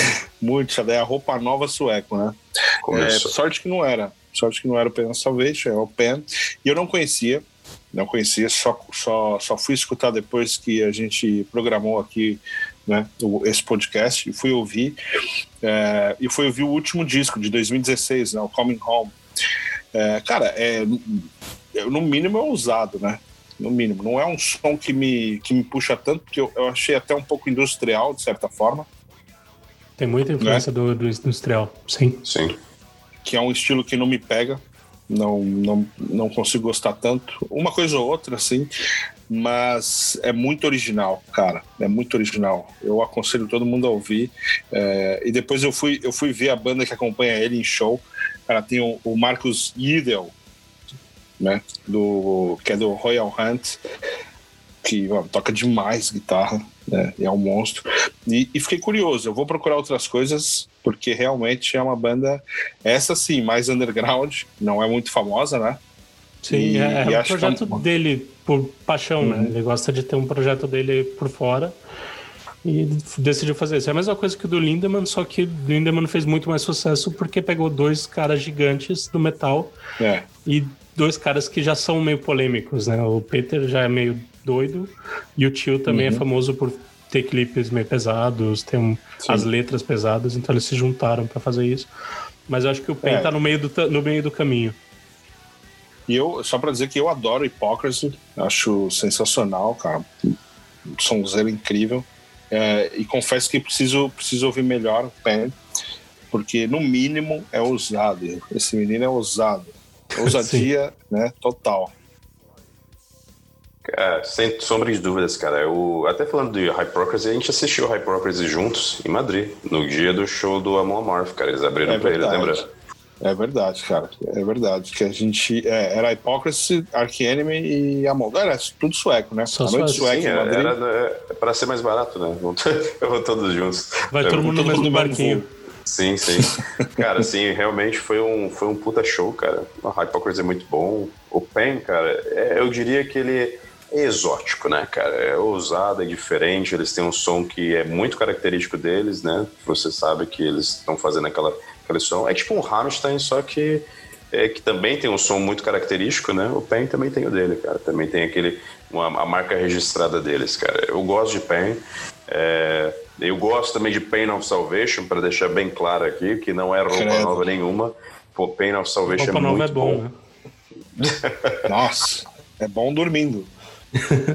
Muito chato. É a roupa nova sueco, né? É, sorte que não era. Sorte que não era o Penal Salvation, é o Pen. E eu não conhecia. Não conhecia, só, só, só fui escutar depois que a gente programou aqui né, esse podcast e fui ouvir. É, e fui ouvir o último disco de 2016, né, o Coming Home. É, cara, é, no mínimo é ousado, né? no mínimo. Não é um som que me, que me puxa tanto, porque eu, eu achei até um pouco industrial, de certa forma. Tem muita influência né? do, do industrial, sim. Sim. Que é um estilo que não me pega, não, não, não consigo gostar tanto. Uma coisa ou outra, assim, mas é muito original, cara. É muito original. Eu aconselho todo mundo a ouvir. É, e depois eu fui, eu fui ver a banda que acompanha ele em show. Cara, tem o, o Marcos Idel, né? Do, que é do Royal Hunt, que mano, toca demais guitarra, né? É um monstro. E, e, fiquei curioso, eu vou procurar outras coisas, porque realmente é uma banda, essa sim, mais underground, não é muito famosa, né? Sim, e, é, é um projeto é um... dele por paixão, né? uhum. né? Ele gosta de ter um projeto dele por fora e decidiu fazer isso. É a mesma coisa que o do Lindemann, só que o Lindemann fez muito mais sucesso porque pegou dois caras gigantes do metal é. e dois caras que já são meio polêmicos, né? O Peter já é meio doido e o tio também é uhum. é famoso por ter clipes meio pesados, ter um, as letras pesadas, então eles se juntaram para fazer isso. Mas eu acho que o Pen é. tá no meio do, no meio do caminho. E eu, só para dizer que eu adoro Hypocrisy, acho sensacional, cara. Sonzeiro incrível. É, e confesso que preciso, preciso ouvir melhor o Pen, porque no mínimo é ousado. Esse menino é ousado. Ousadia, né? Total. Cara, sem sombra de dúvidas, cara. Eu, até falando de Hypocrisy, a gente assistiu Hypocrisy juntos em Madrid, no dia do show do Amon Amarth, cara. Eles abriram é pra ele, lembra? É verdade, cara. É verdade. Que a gente. É, era Hypocrisy, Ark Enemy e Amon. Era tudo sueco, né? Só sueco. Sim, era, era, é, pra ser mais barato, né? Eu vou todos juntos. Vai todo mundo no mesmo barquinho. Sim, sim. cara, assim, realmente foi um, foi um puta show, cara. O Hypocrisy é muito bom. O Pen, cara, é, eu diria que ele é exótico, né, cara? É ousado, é diferente. Eles têm um som que é muito característico deles, né? Você sabe que eles estão fazendo aquela, aquele som. É tipo um Rammstein, só que é, que também tem um som muito característico, né? O Pen também tem o dele, cara. Também tem aquele uma, a marca registrada deles, cara. Eu gosto de Pen. É, eu gosto também de Pain of Salvation, para deixar bem claro aqui, que não é roupa Credo. nova nenhuma. Pô, Pain of Salvation roupa é muito é bom. bom. Né? Nossa, é bom dormindo.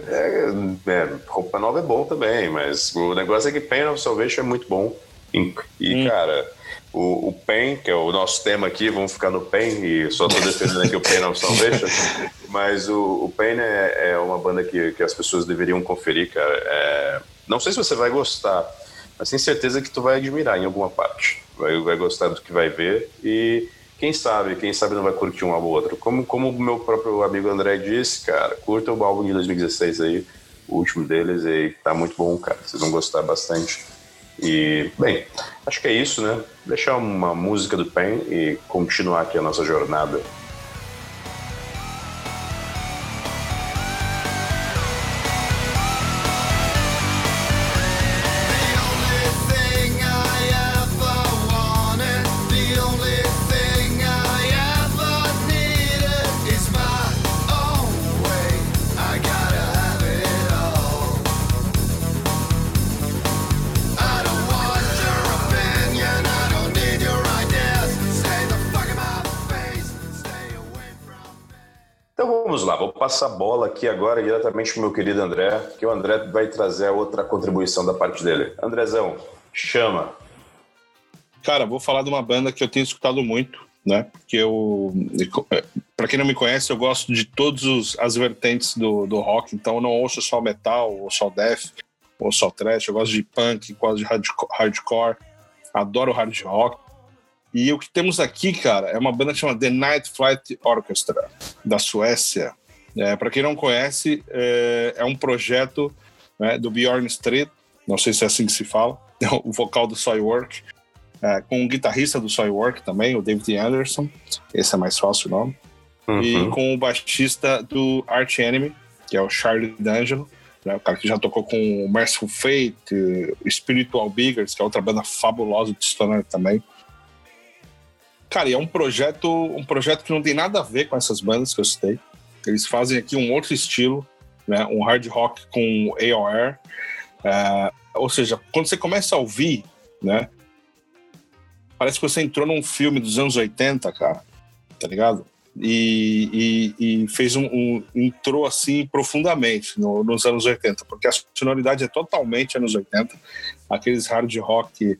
É, é, roupa nova é bom também, mas o negócio é que Pain of Salvation é muito bom. E, hum. cara, o, o Pain, que é o nosso tema aqui, vamos ficar no Pain, e só tô defendendo aqui o Pain of Salvation, mas o, o Pain é, é uma banda que, que as pessoas deveriam conferir, cara. É, não sei se você vai gostar, mas tenho certeza que tu vai admirar em alguma parte. Vai, vai gostar do que vai ver e quem sabe, quem sabe não vai curtir um ou outro. Como, como o meu próprio amigo André disse, cara, curta o álbum de 2016 aí, o último deles, e tá muito bom, cara. Vocês vão gostar bastante. E, bem, acho que é isso, né? Deixar uma música do Pen e continuar aqui a nossa jornada. Passar a bola aqui agora diretamente para o meu querido André, que o André vai trazer outra contribuição da parte dele. Andrezão, chama. Cara, vou falar de uma banda que eu tenho escutado muito, né? Que eu, para quem não me conhece, eu gosto de todas as vertentes do, do rock, então eu não ouço só metal, ou só death, ou só trash. Eu gosto de punk, gosto de hardcore, adoro hard rock. E o que temos aqui, cara, é uma banda chamada The Night Flight Orchestra, da Suécia. É, para quem não conhece, é, é um projeto né, do Bjorn Street, não sei se é assim que se fala, é o vocal do Soilwork, é, com o guitarrista do Soilwork também, o David Anderson, esse é mais fácil o nome, uhum. e com o baixista do Arch Enemy, que é o Charlie D'Angelo, né, o cara que já tocou com o Merciful Fate, Spiritual Biggers, que é outra banda fabulosa de stoner também. Cara, e é um projeto, um projeto que não tem nada a ver com essas bandas que eu citei. Eles fazem aqui um outro estilo, né, um hard rock com AOR. É, ou seja, quando você começa a ouvir, né, parece que você entrou num filme dos anos 80, cara, tá ligado? E, e, e fez um, um, entrou assim profundamente no, nos anos 80, porque a sonoridade é totalmente anos 80, aqueles hard rock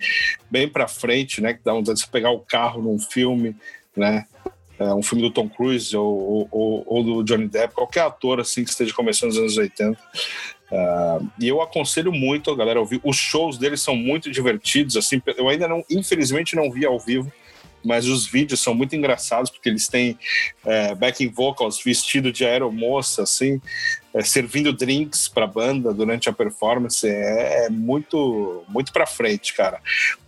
bem para frente, né, que dá vontade de pegar o carro num filme, né, é, um filme do Tom Cruise ou, ou, ou, do Johnny Depp, qualquer ator assim que esteja começando nos anos 80. Uh, e eu aconselho muito a galera ouvir. Os shows deles são muito divertidos. Assim, eu ainda não, infelizmente, não vi ao vivo, mas os vídeos são muito engraçados porque eles têm é, backing vocals vestido de aeromoça, assim, é, servindo drinks para a banda durante a performance. É, é muito, muito para frente, cara.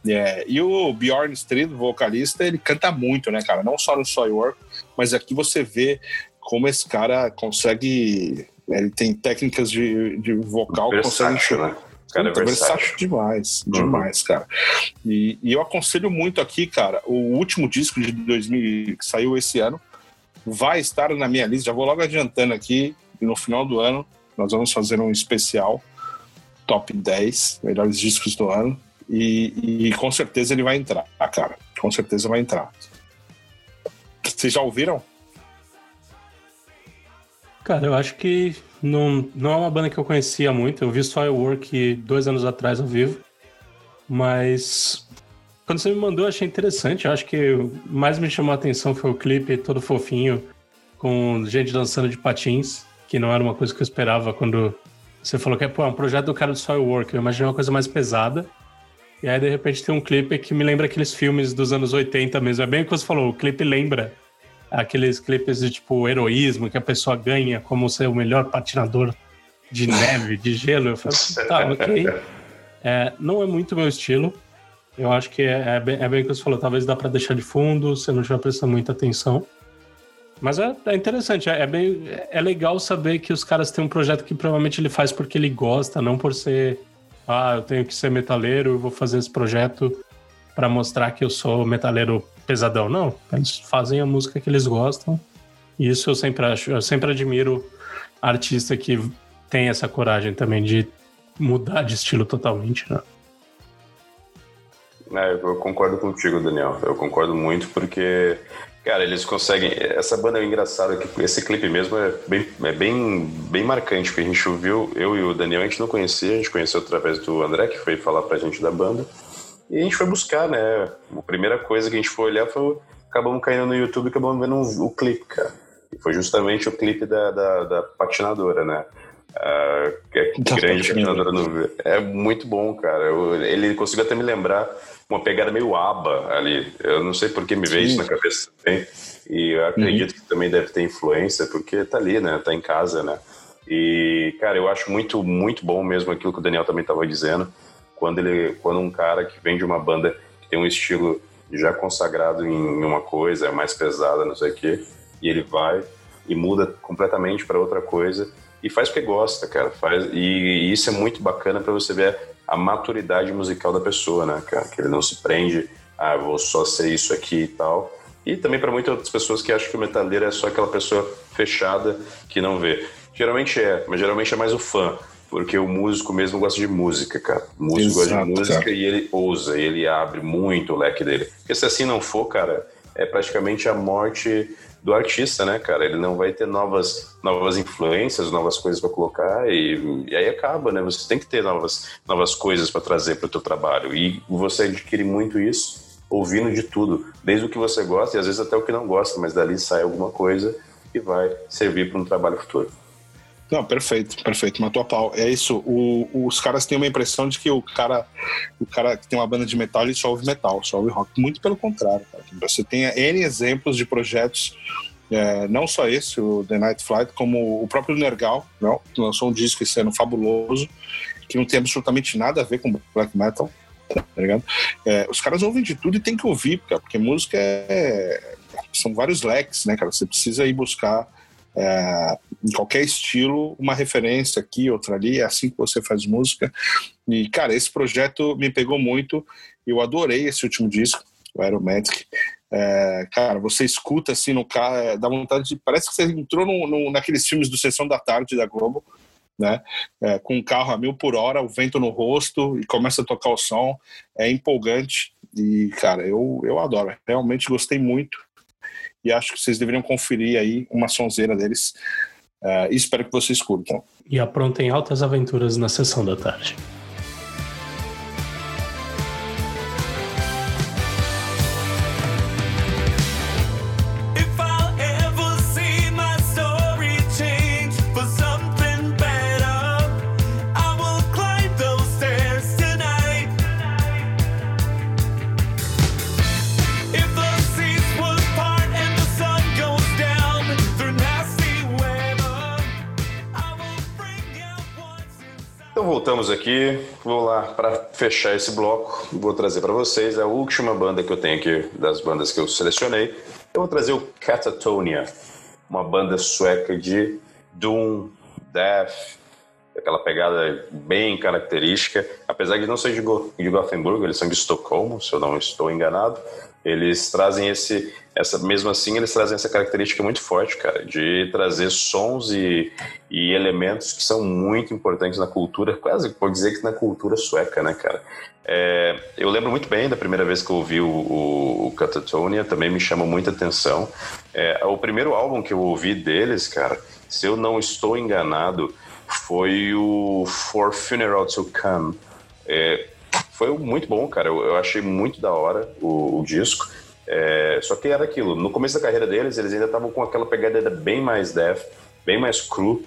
É, e o Bjorn Street, vocalista, ele canta muito, né, cara? Não só no Soilwork, mas aqui você vê como esse cara consegue ele tem técnicas de, de vocal que consegue né? Cara, Puta, é versátil. demais, uhum. demais, cara. E, e, eu aconselho muito aqui, cara, o último disco de 2000 que saiu esse ano vai estar na minha lista. Já vou logo adiantando aqui, e no final do ano nós vamos fazer um especial top 10 melhores discos do ano. E, e com certeza ele vai entrar, cara. Com certeza vai entrar. Vocês já ouviram? Cara, eu acho que não, não é uma banda que eu conhecia muito. Eu vi Soilwork dois anos atrás ao vivo. Mas quando você me mandou, eu achei interessante. Eu acho que mais me chamou a atenção foi o clipe todo fofinho, com gente dançando de patins, que não era uma coisa que eu esperava quando você falou que é, pô, é um projeto do cara do Soilwork. Eu imaginei uma coisa mais pesada. E aí, de repente, tem um clipe que me lembra aqueles filmes dos anos 80 mesmo. É bem o que você falou, o clipe lembra aqueles clipes de tipo heroísmo que a pessoa ganha como ser o melhor patinador de neve, de gelo. Eu falei, tá, ok. É, não é muito meu estilo. Eu acho que é, é, bem, é bem o que você falou, talvez dá para deixar de fundo, se não estiver prestando muita atenção. Mas é, é interessante, é, é, bem, é legal saber que os caras têm um projeto que provavelmente ele faz porque ele gosta, não por ser, ah, eu tenho que ser metaleiro, eu vou fazer esse projeto para mostrar que eu sou metaleiro pesadão, não. Eles fazem a música que eles gostam. E isso eu sempre acho, eu sempre admiro artista que tem essa coragem também de mudar de estilo totalmente, né? É, eu concordo contigo, Daniel. Eu concordo muito porque, cara, eles conseguem. Essa banda é engraçada, esse clipe mesmo é bem, é bem, bem marcante, porque a gente ouviu, eu e o Daniel, a gente não conhecia, a gente conheceu através do André, que foi falar pra gente da banda. E a gente foi buscar, né? A primeira coisa que a gente foi olhar foi. Acabamos caindo no YouTube e acabamos vendo um, o clipe, cara. E foi justamente o clipe da, da, da patinadora, né? Uh, que é grande patinadora no. É muito bom, cara. Eu, ele conseguiu até me lembrar uma pegada meio aba ali. Eu não sei por que me veio isso na cabeça também. E eu acredito uhum. que também deve ter influência, porque tá ali, né? Tá em casa, né? E, cara, eu acho muito, muito bom mesmo aquilo que o Daniel também estava dizendo quando ele quando um cara que vem de uma banda que tem um estilo já consagrado em uma coisa, é mais pesada, não sei o quê, e ele vai e muda completamente para outra coisa e faz porque gosta, cara. Faz e, e isso é muito bacana para você ver a maturidade musical da pessoa, né, cara? Que ele não se prende, ah, vou só ser isso aqui e tal. E também para muitas outras pessoas que acham que o metaleiro é só aquela pessoa fechada que não vê. Geralmente é, mas geralmente é mais o fã porque o músico mesmo gosta de música, cara. O músico Exato, gosta de música cara. e ele ousa, ele abre muito o leque dele. Porque se assim não for, cara, é praticamente a morte do artista, né, cara? Ele não vai ter novas, novas influências, novas coisas para colocar e, e, aí acaba, né? Você tem que ter novas, novas coisas para trazer para o teu trabalho e você adquire muito isso ouvindo de tudo, desde o que você gosta e às vezes até o que não gosta, mas dali sai alguma coisa que vai servir para um trabalho futuro. Não, perfeito, perfeito, matou a pau. É isso, o, os caras têm uma impressão de que o cara, o cara que tem uma banda de metal, ele só ouve metal, só ouve rock. Muito pelo contrário, cara. Você tem N exemplos de projetos, é, não só esse, o The Night Flight, como o próprio Nergal, não, que lançou um disco esse ano fabuloso, que não tem absolutamente nada a ver com black metal, tá ligado? É, os caras ouvem de tudo e tem que ouvir, cara, porque música é, são vários leques, né, cara? Você precisa ir buscar é, em qualquer estilo, uma referência aqui, outra ali, é assim que você faz música. E, cara, esse projeto me pegou muito, eu adorei esse último disco, o Aeromatic. É, cara, você escuta assim no carro, é, dá vontade de. Parece que você entrou no, no, naqueles filmes do Sessão da Tarde da Globo, né? É, com um carro a mil por hora, o vento no rosto e começa a tocar o som. É empolgante e, cara, eu, eu adoro. Realmente gostei muito e acho que vocês deveriam conferir aí uma sonzeira deles. Uh, espero que vocês curtam. E aprontem altas aventuras na sessão da tarde. Vou lá para fechar esse bloco. Vou trazer para vocês a última banda que eu tenho aqui das bandas que eu selecionei. Eu vou trazer o Catatonia, uma banda sueca de doom, death, aquela pegada bem característica. Apesar de não ser de, de Gothenburg, eles são de Estocolmo, se eu não estou enganado. Eles trazem esse essa mesmo assim eles trazem essa característica muito forte, cara, de trazer sons e, e elementos que são muito importantes na cultura, quase pode dizer que na cultura sueca, né, cara? É, eu lembro muito bem da primeira vez que eu ouvi o, o, o Catatonia, também me chamou muita atenção. É, o primeiro álbum que eu ouvi deles, cara, se eu não estou enganado, foi o For Funeral to Come. É, foi muito bom, cara. Eu, eu achei muito da hora o, o disco. É, só que era aquilo, no começo da carreira deles, eles ainda estavam com aquela pegada bem mais death, bem mais cru.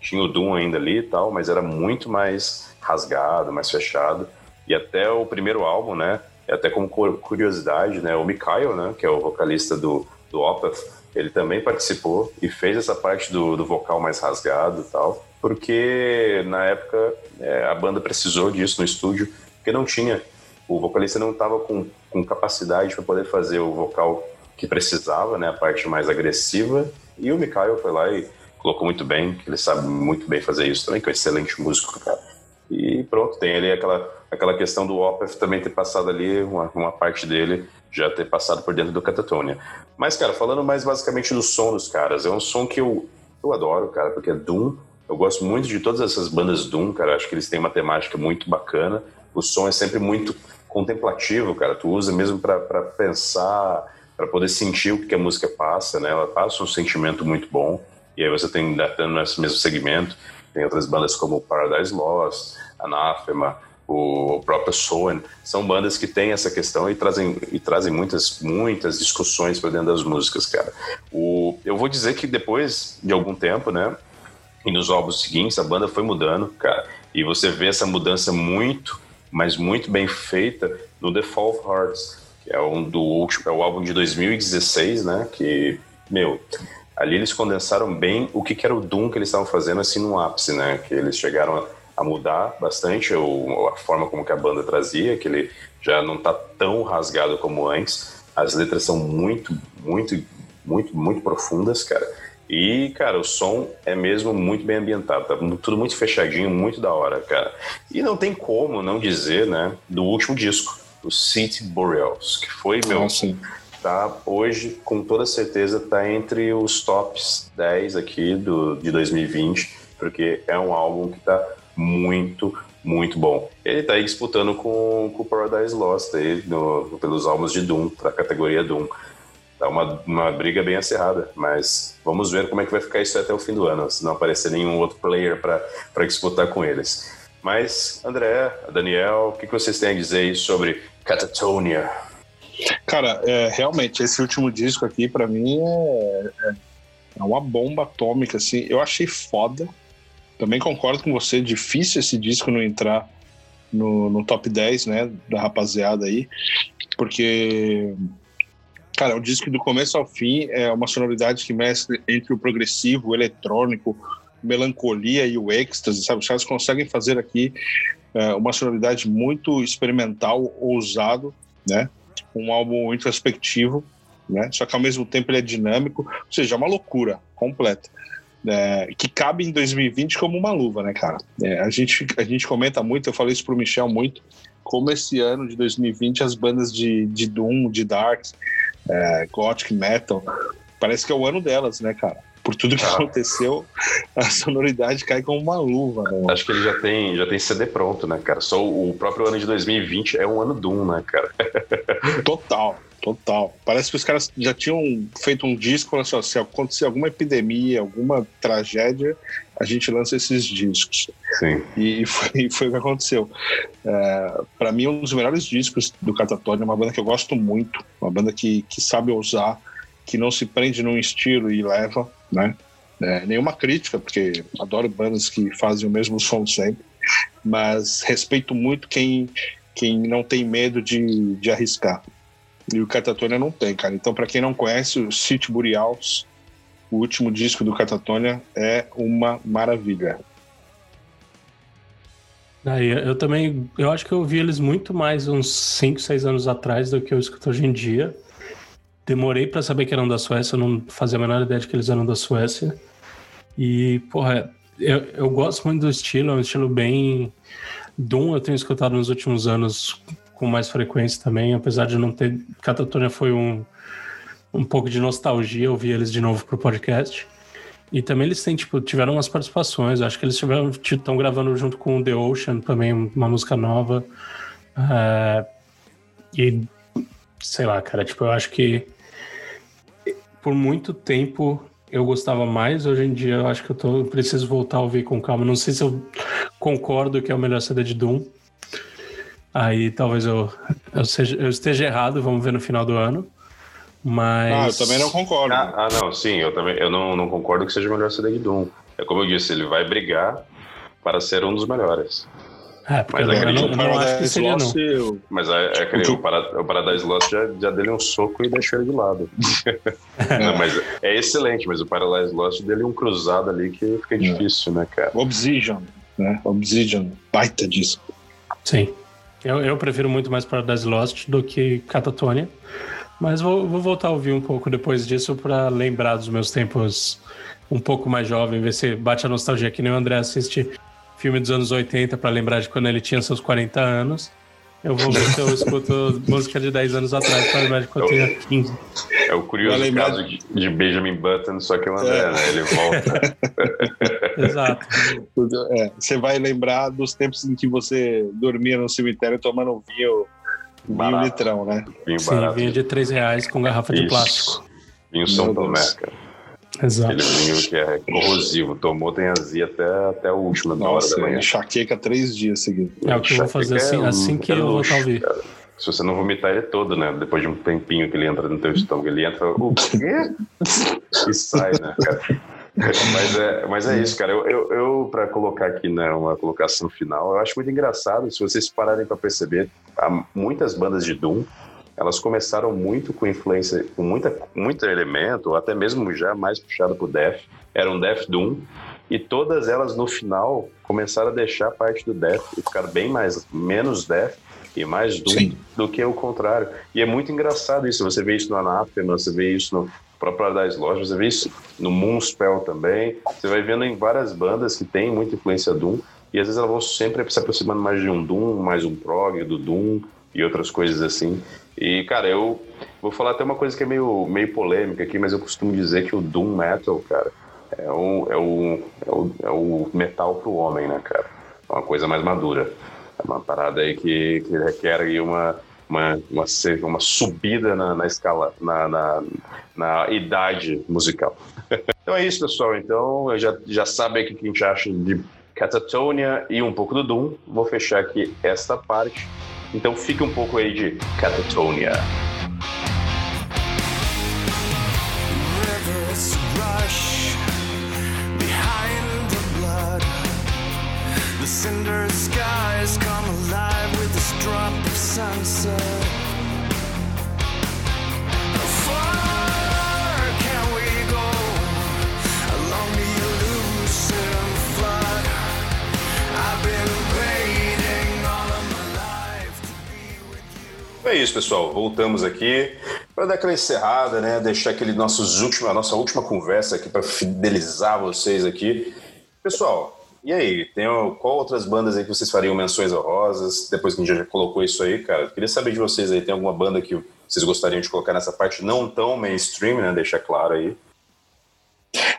Tinha o Doom ainda ali e tal, mas era muito mais rasgado, mais fechado. E até o primeiro álbum, né? Até como curiosidade, né? O Mikhail, né? Que é o vocalista do, do Opeth, ele também participou e fez essa parte do, do vocal mais rasgado e tal, porque na época é, a banda precisou disso no estúdio, porque não tinha o vocalista não estava com, com capacidade para poder fazer o vocal que precisava, né, a parte mais agressiva, e o Mikael foi lá e colocou muito bem, ele sabe muito bem fazer isso também, que é um excelente músico, cara. E pronto, tem ali aquela, aquela questão do Opeth também ter passado ali, uma, uma parte dele já ter passado por dentro do Catatonia. Mas, cara, falando mais basicamente do som dos caras, é um som que eu, eu adoro, cara, porque é Doom, eu gosto muito de todas essas bandas Doom, cara, acho que eles têm uma temática muito bacana, o som é sempre muito contemplativo, cara. Tu usa mesmo para pensar, para poder sentir o que a música passa, né? Ela passa um sentimento muito bom. E aí você tem, dando nesse mesmo segmento, tem outras bandas como Paradise Lost, Anathema, o próprio Soen, são bandas que têm essa questão e trazem, e trazem muitas, muitas discussões para dentro das músicas, cara. O, eu vou dizer que depois de algum tempo, né, e nos álbuns seguintes, a banda foi mudando, cara, e você vê essa mudança muito mas muito bem feita no The Fall of Hearts, que é um do último, é o álbum de 2016, né? Que, meu, ali eles condensaram bem o que, que era o Doom que eles estavam fazendo assim no ápice, né? Que eles chegaram a, mudar bastante o, a forma como que a banda trazia, que ele já não tá tão rasgado como antes. As letras são muito, muito, muito, muito profundas, cara. E, cara, o som é mesmo muito bem ambientado, tá tudo muito fechadinho, muito da hora, cara. E não tem como não dizer, né, do último disco, o City Boreals, que foi, meu, Nossa. tá hoje, com toda certeza, tá entre os tops 10 aqui do, de 2020, porque é um álbum que tá muito, muito bom. Ele tá aí disputando com o Paradise Lost aí no, pelos álbuns de Doom, pra categoria Doom. Tá uma, uma briga bem acirrada, mas vamos ver como é que vai ficar isso até o fim do ano, se não aparecer nenhum outro player para disputar com eles. Mas, André, Daniel, o que, que vocês têm a dizer sobre Catatonia? Cara, é, realmente, esse último disco aqui, para mim, é, é, é, uma bomba atômica, assim. Eu achei foda. Também concordo com você, difícil esse disco não entrar no, no top 10, né, da rapaziada aí, porque, cara, o disco do começo ao fim é uma sonoridade que mescla entre o progressivo, o eletrônico, melancolia e o êxtase, sabe? Os caras conseguem fazer aqui é, uma sonoridade muito experimental, ousado, né? Um álbum introspectivo, né? Só que ao mesmo tempo ele é dinâmico, ou seja, é uma loucura completa. É, que cabe em 2020 como uma luva, né, cara? É, a, gente, a gente comenta muito, eu falei isso pro Michel muito, como esse ano de 2020 as bandas de, de Doom, de Dark, é, Gothic Metal, parece que é o ano delas, né, cara? por tudo que ah. aconteceu, a sonoridade cai como uma luva. Né? Acho que ele já tem, já tem CD pronto, né, cara? Só o próprio ano de 2020 é um ano Doom, né, cara? Total, total. Parece que os caras já tinham feito um disco, olha só, se acontecer alguma epidemia, alguma tragédia, a gente lança esses discos. Sim. E foi, foi o que aconteceu. É, para mim, um dos melhores discos do Catatonia, uma banda que eu gosto muito, uma banda que, que sabe usar, que não se prende num estilo e leva né? É, nenhuma crítica, porque adoro bandas que fazem o mesmo som sempre, mas respeito muito quem, quem não tem medo de, de arriscar. E o Catatonia não tem, cara. Então, para quem não conhece, o City Boreals, o último disco do Catatonia, é uma maravilha. Aí, eu também, eu acho que eu ouvi eles muito mais uns 5, 6 anos atrás do que eu escuto hoje em dia demorei para saber que eram da Suécia, eu não fazia a menor ideia de que eles eram da Suécia. E, porra, eu, eu gosto muito do estilo, é um estilo bem. Doom eu tenho escutado nos últimos anos com mais frequência também, apesar de não ter. Catatonia foi um, um pouco de nostalgia ouvir eles de novo pro podcast. E também eles têm, tipo, tiveram umas participações. Acho que eles estão gravando junto com The Ocean também, uma música nova. Uh, e sei lá, cara, tipo, eu acho que por muito tempo eu gostava mais, hoje em dia eu acho que eu tô, preciso voltar a ouvir com calma. Não sei se eu concordo que é o melhor CD de Doom. Aí talvez eu, eu, seja, eu esteja errado, vamos ver no final do ano. Mas. Ah, eu também não concordo. Ah, ah, não, sim, eu também eu não, não concordo que seja o melhor CD de Doom. É como eu disse, ele vai brigar para ser um dos melhores. É, porque mas eu não, não, não acho que seria, não. Eu... Mas é, é que o, Parad o Paradise Lost já, já deu um soco e deixou ele de lado. não, mas é excelente, mas o Paradise Lost dele um cruzado ali que fica é. difícil, né, cara? Obsidian, né? Obsidian, baita disco. Sim. Eu, eu prefiro muito mais Paradise Lost do que Catatonia. Mas vou, vou voltar a ouvir um pouco depois disso para lembrar dos meus tempos um pouco mais jovem, ver se bate a nostalgia que nem o André assiste filme dos anos 80 para lembrar de quando ele tinha seus 40 anos. Eu vou ver se eu escuto música de 10 anos atrás para lembrar de quando eu tinha 15. É o curioso lembrar... caso de Benjamin Button, só que o André, é. né? Ele volta. Exato. É, você vai lembrar dos tempos em que você dormia no cemitério tomando vinho, vinho litrão, né? Vinho Sim, barato. vinho de 3 reais com garrafa Isso. de plástico. Vinho São Tomé, cara. Exato. Aquele vinho que é corrosivo. Tomou, tem azia até, até a última Nossa, hora da manhã. enxaqueca três dias seguidos. É o que eu vou fazer assim, é assim que eu voltar a ouvir. Se você não vomitar ele todo, né? Depois de um tempinho que ele entra no teu estômago, ele entra. O quê? e sai, né, cara? Mas, é, mas é isso, cara. Eu, eu, eu para colocar aqui né, uma colocação final, eu acho muito engraçado, se vocês pararem para perceber, há muitas bandas de Doom elas começaram muito com influência, com muita, muito elemento, ou até mesmo já mais puxado pro Death, era um Death Doom, e todas elas no final começaram a deixar parte do Death e ficar bem mais, menos Death e mais Doom Sim. do que o contrário. E é muito engraçado isso, você vê isso no Anathema, você vê isso no próprio das Lojas, você vê isso no Moonspell também, você vai vendo em várias bandas que tem muita influência Doom, e às vezes elas vão sempre se aproximando mais de um Doom, mais um prog do Doom, e outras coisas assim. E, cara, eu vou falar até uma coisa que é meio, meio polêmica aqui, mas eu costumo dizer que o Doom Metal, cara, é o, é o, é o, é o metal pro homem, né, cara? É uma coisa mais madura. É uma parada aí que, que requer aí uma, uma, uma, uma subida na, na escala, na, na, na, idade musical. então é isso, pessoal. Então já, já sabe o que a gente acha de Catatonia e um pouco do Doom. Vou fechar aqui esta parte. Então fique um pouco aí de Catatonia. É isso, pessoal. Voltamos aqui para dar aquela encerrada, né? Deixar aquele nossos últimos, a nossa última conversa aqui para fidelizar vocês aqui. Pessoal, e aí, tem qual outras bandas aí que vocês fariam menções honrosas? Depois que a gente já colocou isso aí, cara, queria saber de vocês aí, tem alguma banda que vocês gostariam de colocar nessa parte não tão mainstream, né? Deixar claro aí.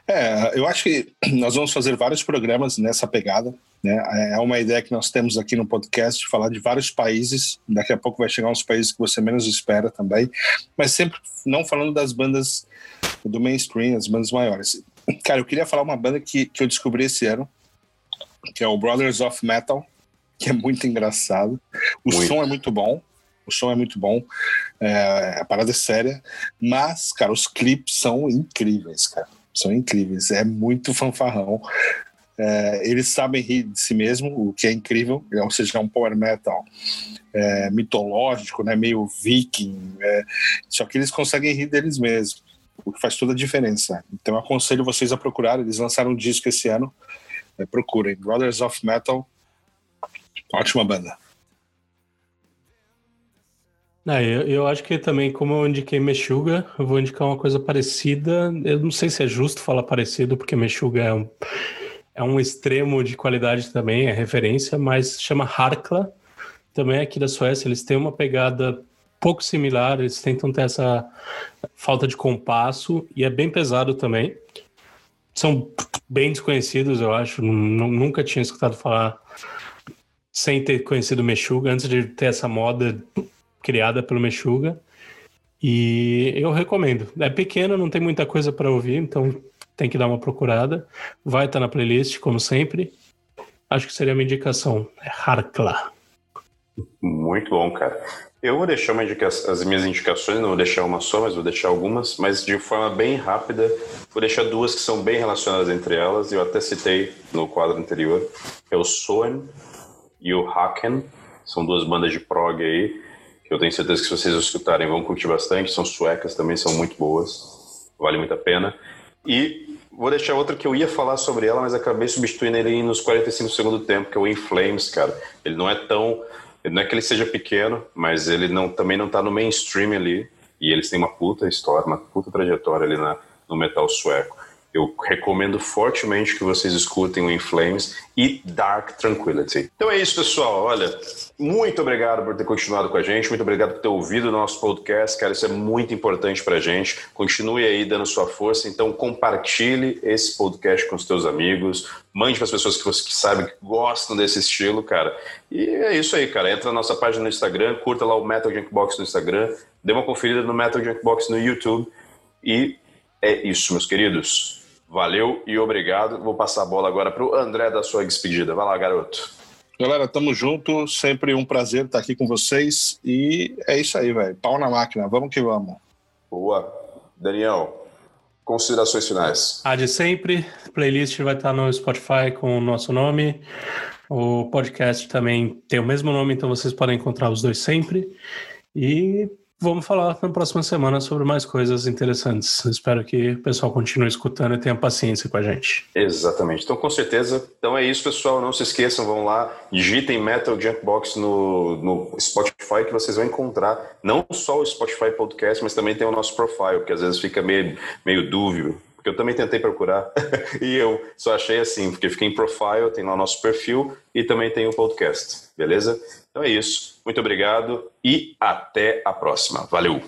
É, eu acho que nós vamos fazer vários programas nessa pegada. Né? É uma ideia que nós temos aqui no podcast, falar de vários países. Daqui a pouco vai chegar uns países que você menos espera também, mas sempre não falando das bandas do mainstream, as bandas maiores. Cara, eu queria falar uma banda que, que eu descobri esse ano, que é o Brothers of Metal, que é muito engraçado. O muito. som é muito bom. O som é muito bom. É, a parada é séria. Mas, cara, os clipes são incríveis, cara. São incríveis. É muito fanfarrão. É, eles sabem rir de si mesmo, o que é incrível. Ou seja, é um power metal é, mitológico, né, meio viking. É, só que eles conseguem rir deles mesmos, o que faz toda a diferença. Então, aconselho vocês a procurar. Eles lançaram um disco esse ano é, procurem. Brothers of Metal, ótima banda. Eu, eu, acho que também, como eu indiquei Meshuga, eu vou indicar uma coisa parecida. Eu não sei se é justo falar parecido, porque Meshuga é um, é um extremo de qualidade também, é referência, mas chama Harkla, também aqui da Suécia. Eles têm uma pegada pouco similar, eles tentam ter essa falta de compasso e é bem pesado também são bem desconhecidos, eu acho. Nunca tinha escutado falar sem ter conhecido o Meshuga, antes de ter essa moda criada pelo Meshuga. E eu recomendo. É pequeno, não tem muita coisa para ouvir, então tem que dar uma procurada. Vai estar tá na playlist, como sempre. Acho que seria uma indicação. É Harkla. Muito bom, cara. Eu vou deixar as minhas indicações, não vou deixar uma só, mas vou deixar algumas, mas de forma bem rápida. Vou deixar duas que são bem relacionadas entre elas, eu até citei no quadro anterior, é o Soen e o Haken. São duas bandas de prog aí, eu tenho certeza que se vocês escutarem vão curtir bastante. São suecas também, são muito boas, vale muito a pena. E vou deixar outra que eu ia falar sobre ela, mas acabei substituindo ele nos 45 segundos do tempo, que é o In Flames, cara. Ele não é tão não é que ele seja pequeno, mas ele não, também não está no mainstream ali. E eles têm uma puta história, uma puta trajetória ali na, no metal sueco. Eu recomendo fortemente que vocês escutem o In Flames e Dark Tranquility. Então é isso, pessoal. Olha, muito obrigado por ter continuado com a gente, muito obrigado por ter ouvido o nosso podcast, cara. Isso é muito importante pra gente. Continue aí dando sua força. Então, compartilhe esse podcast com os teus amigos, mande para as pessoas que você que sabe que gostam desse estilo, cara. E é isso aí, cara. Entra na nossa página no Instagram, curta lá o Metal Junkbox no Instagram, dê uma conferida no Metal Junkbox no YouTube. E é isso, meus queridos. Valeu e obrigado. Vou passar a bola agora para o André da sua despedida. Vai lá, garoto. Galera, tamo junto. Sempre um prazer estar aqui com vocês. E é isso aí, velho. Pau na máquina. Vamos que vamos. Boa. Daniel, considerações finais. A de sempre. Playlist vai estar no Spotify com o nosso nome. O podcast também tem o mesmo nome, então vocês podem encontrar os dois sempre. E Vamos falar na próxima semana sobre mais coisas interessantes. Espero que o pessoal continue escutando e tenha paciência com a gente. Exatamente. Então, com certeza. Então é isso, pessoal. Não se esqueçam, vão lá, digitem Metal Junkbox no, no Spotify que vocês vão encontrar não só o Spotify Podcast, mas também tem o nosso profile, que às vezes fica meio, meio dúvio porque eu também tentei procurar e eu só achei assim, porque fiquei em profile, tem lá o nosso perfil e também tem o podcast, beleza? Então é isso. Muito obrigado e até a próxima. Valeu!